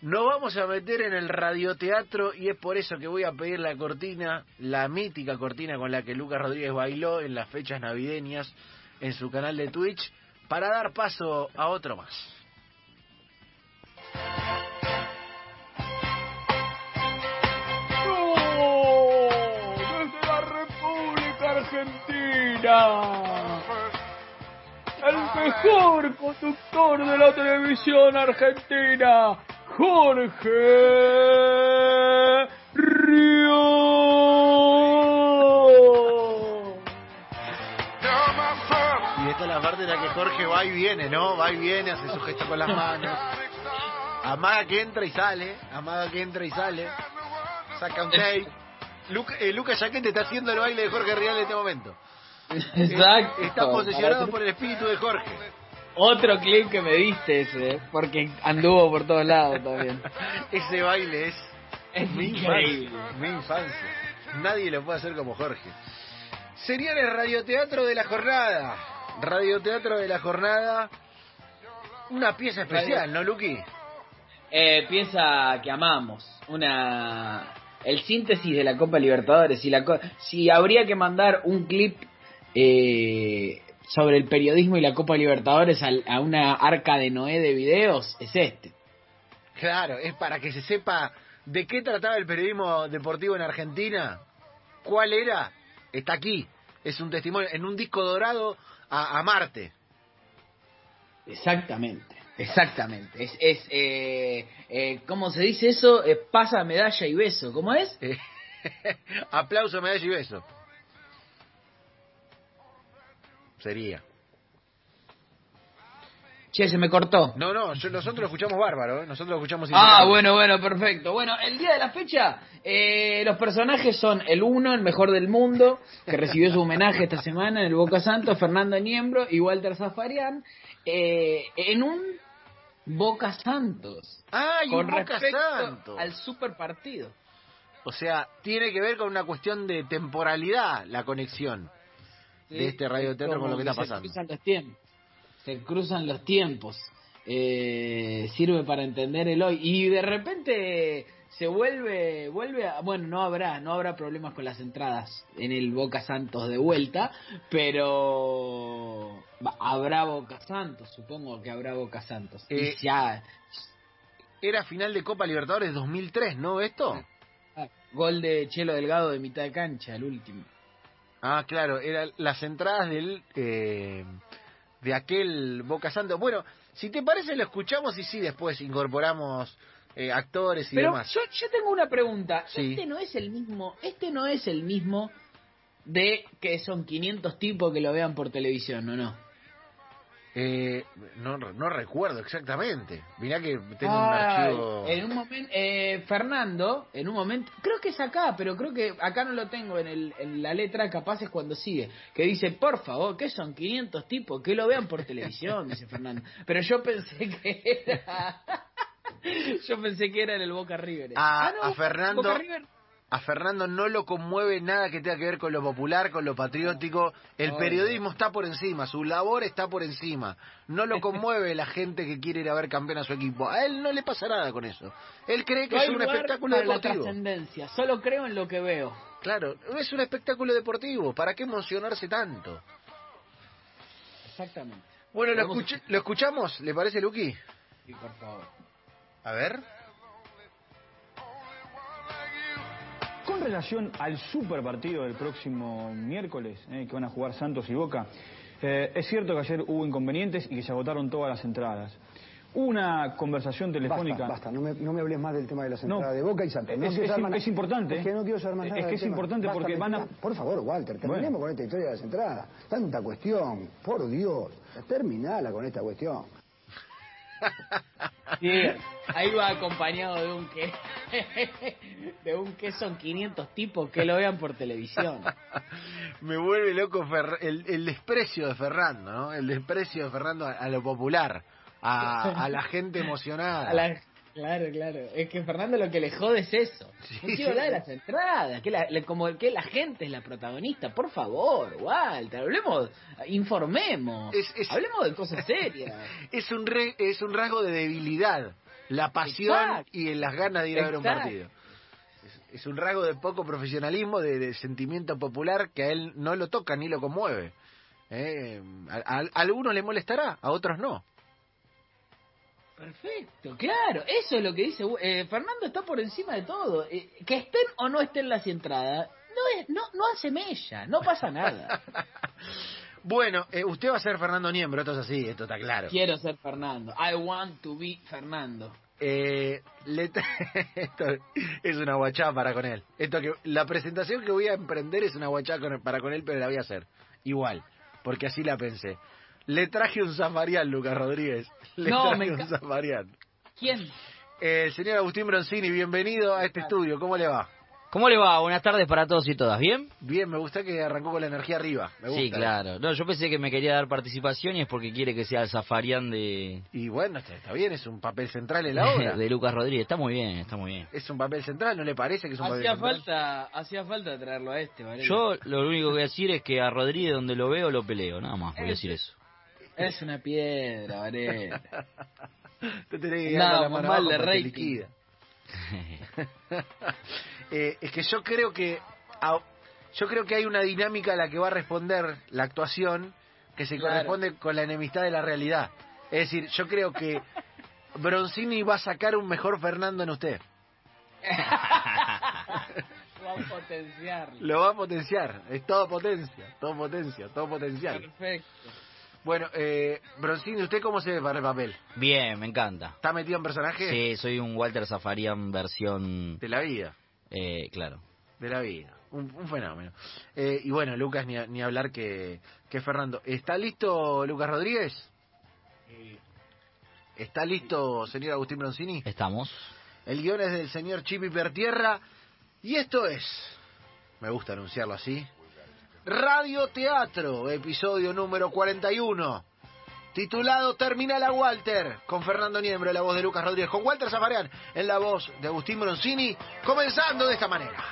Nos vamos a meter en el radioteatro y es por eso que voy a pedir la cortina, la mítica cortina con la que Lucas Rodríguez bailó en las fechas navideñas en su canal de Twitch, para dar paso a otro más. desde la República Argentina. El mejor conductor de la televisión argentina, Jorge Río. Y esta es la parte en la que Jorge va y viene, ¿no? Va y viene, hace su gesto con las manos. Amaga que entra y sale, amaga que entra y sale. Saca un tape. Luca, eh, Lucas Yaquete está haciendo el baile de Jorge Rial en este momento. Exacto. Está posesionado por el espíritu de Jorge. Otro clip que me diste ese, porque anduvo por todos lados también. Ese baile es Es mi increíble. infancia, mi infancia. Nadie lo puede hacer como Jorge. El radioteatro de la jornada. Radioteatro de la jornada. Una pieza especial, ¿no, Luqui? Eh, piensa que amamos. Una. El síntesis de la Copa Libertadores. Si, la co- si habría que mandar un clip eh, sobre el periodismo y la Copa Libertadores al- a, una arca de Noé de videos, es este. Claro, es para que se sepa de qué trataba el periodismo deportivo en Argentina. ¿Cuál era? Está aquí. Es un testimonio en un disco dorado a, a Marte. Exactamente. Exactamente. Es, es eh, eh, ¿cómo se dice eso? Eh, pasa medalla y beso. ¿Cómo es? Aplauso, medalla y beso. Sería. Che, se me cortó. No, no, yo- nosotros lo escuchamos bárbaro, ¿eh? nosotros lo escuchamos Ah, bueno, bueno, perfecto. Bueno, el día de la fecha, eh, los personajes son el uno, el mejor del mundo, que recibió su homenaje esta semana en el Boca Santos, Fernando Niembro y Walter Zafarian, eh, en un Boca Santos. Ah, y un con Boca respecto Santos. al super partido. O sea, tiene que ver con una cuestión de temporalidad la conexión de este radioteatro con lo que está pasando. Se cruzan los tiempos. Se cruzan los tiempos. Eh, sirve para entender el hoy. Y de repente se vuelve, vuelve a, bueno, no habrá, no habrá problemas con las entradas en el Boca Santos de vuelta, pero habrá Boca Santos, supongo que habrá Boca Santos. Eh, y ya, Era final de Copa Libertadores 2003, ¿no? ¿Esto? ah, gol de Chelo Delgado de mitad de cancha, el último. Ah, claro, eran las entradas del eh, de aquel Boca Santos. Bueno, si te parece lo escuchamos y sí después incorporamos eh, actores y Pero demás. yo, yo tengo una pregunta. Sí. Este no es el mismo, este no es el mismo de que son 500 tipos que lo vean por televisión, ¿o no? Eh, no, no recuerdo exactamente. Mirá que tengo un archivo. En un momento, eh, Fernando, en un momento, creo que es acá, pero creo que acá no lo tengo en, el, en la letra, capaz es cuando sigue, que dice, por favor, que son 500 tipos, que lo vean por televisión, dice Fernando. Pero yo pensé que era... yo pensé que era en el Boca River. A- Ah, no, a Fernando- Boca River. A Fernando no lo conmueve nada que tenga que ver con lo popular, con lo patriótico. El periodismo está por encima, su labor está por encima. No lo conmueve la gente que quiere ir a ver campeón a su equipo. A él no le pasa nada con eso. Él cree que No es hay un espectáculo para la deportivo. trascendencia, solo creo en lo que veo. Claro, es un espectáculo deportivo. ¿Para qué emocionarse tanto? Exactamente. Bueno, lo, ¿lo escuchamos? ¿Le parece, Luqui? Sí, por favor. A ver. Con relación al super partido del próximo miércoles, eh, que van a jugar Santos y Boca, eh, es cierto que ayer hubo inconvenientes y que se agotaron todas las entradas. Una conversación telefónica. Basta, basta, no me, no me hables más del tema de las No. entradas de Boca y Santos. No Es- es más es importante, Es que no quiero saber más Es nada que del es tema. importante Basta, porque van a- Por favor, Walter, terminemos Bueno. con esta historia de las entradas. Tanta cuestión, por Dios. Terminala con esta cuestión. Sí, ahí va acompañado de un que de un que son 500 tipos que lo vean por televisión. Me vuelve loco Fer- el, el desprecio de Fernando, ¿no? El desprecio de Fernando a, a lo popular, a, a la gente emocionada. A la- claro, claro. Es que Fernando lo que le jode es eso. Sí, no quiero hablar de las entradas, que la, le- como que la gente es la protagonista. Por favor, Walter, hablemos, informemos, Es- es- hablemos de cosas serias. Es un re- es un rasgo de debilidad la pasión Exacto. y las ganas de ir a ver un partido. Es, es un rasgo de poco profesionalismo, de, de sentimiento popular que a él no lo toca ni lo conmueve. Eh, a, a- a algunos le molestará, a otros no. Perfecto, claro, eso es lo que dice. eh, Fernando está por encima de todo. Eh, que estén o no estén las entradas, no, es, no, no hace mella, no pasa nada. Bueno, eh, usted va a ser Fernando Niembro, esto es así, esto está claro. Quiero ser Fernando. I want to be Fernando. Eh, le esto es una guachada para con él. Esto que la presentación que voy a emprender es una con- para con él, pero la voy a hacer igual, porque así la pensé. Le traje un zafarián, Lucas Rodríguez. Le No, traje me un zafarián. ¿Quién? Eh, el señor Agustín Broncini, bienvenido a este estudio. ¿Cómo le va? ¿Cómo le va? Buenas tardes para todos y todas. ¿Bien? Bien, me gusta que arrancó con la energía arriba. Me gusta. Sí, claro. No, yo pensé que me quería dar participación y es porque quiere que sea el zafarián de, Y bueno, está, está bien, es un papel central en la obra. de Lucas Rodríguez. Está muy bien, está muy bien. Es un papel central, ¿no le parece que es un Hacía papel central? falta, hacía falta traerlo a este. Yo lo único que voy a decir es que a Rodríguez donde lo veo lo peleo, nada más voy a decir eso. Es una piedra, Varela. Te tenés que dar la mano mal de rating. Eh, es que yo creo que a- yo creo que hay una dinámica a la que va a responder la actuación que se Claro. corresponde con la enemistad de la realidad. Es decir, yo creo que Bronzini va a sacar un mejor Fernando en usted. Va a potenciarlo. Lo va a potenciar. Es todo potencia, todo potencia, todo potencial. Perfecto. Bueno, eh, Bronzini, ¿usted cómo se ve para el papel? Bien, me encanta. ¿Está metido en personaje? Sí, soy un Walter Zafarian versión... De la vida. Eh, claro. de la vida. Un, un fenómeno. Eh, y bueno, Lucas, ni, a- ni hablar que, que Fernando. ¿Está listo Lucas Rodríguez? ¿Está listo señor Agustín Broncini? Estamos. El guion es del señor Chipi Pertierra. Y esto es, me gusta anunciarlo así, Radio Teatro, episodio número 41. Titulado Terminal a Walter, con Fernando Niembro la voz de Lucas Rodríguez, con Walter Zafarian en la voz de Agustín Broncini, comenzando de esta manera.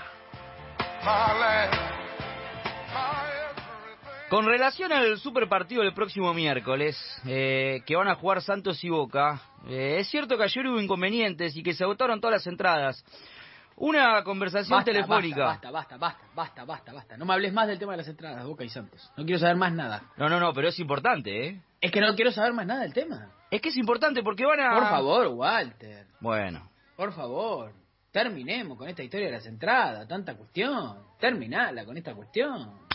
Con relación al super partido del próximo miércoles, eh, que van a jugar Santos y Boca, eh, es cierto que ayer hubo inconvenientes y que se agotaron todas las entradas. Una conversación Basta, telefónica. Basta, basta, basta, basta, basta, basta. No me hables más del tema de las entradas, Boca y Santos. No quiero saber más nada. No, no, no, pero es importante, ¿eh? Es que no quiero saber más nada del tema. Es que es importante porque van a... Por favor, Walter. Bueno, Por favor. Terminemos con esta historia de las entradas, tanta cuestión. Terminala con esta cuestión.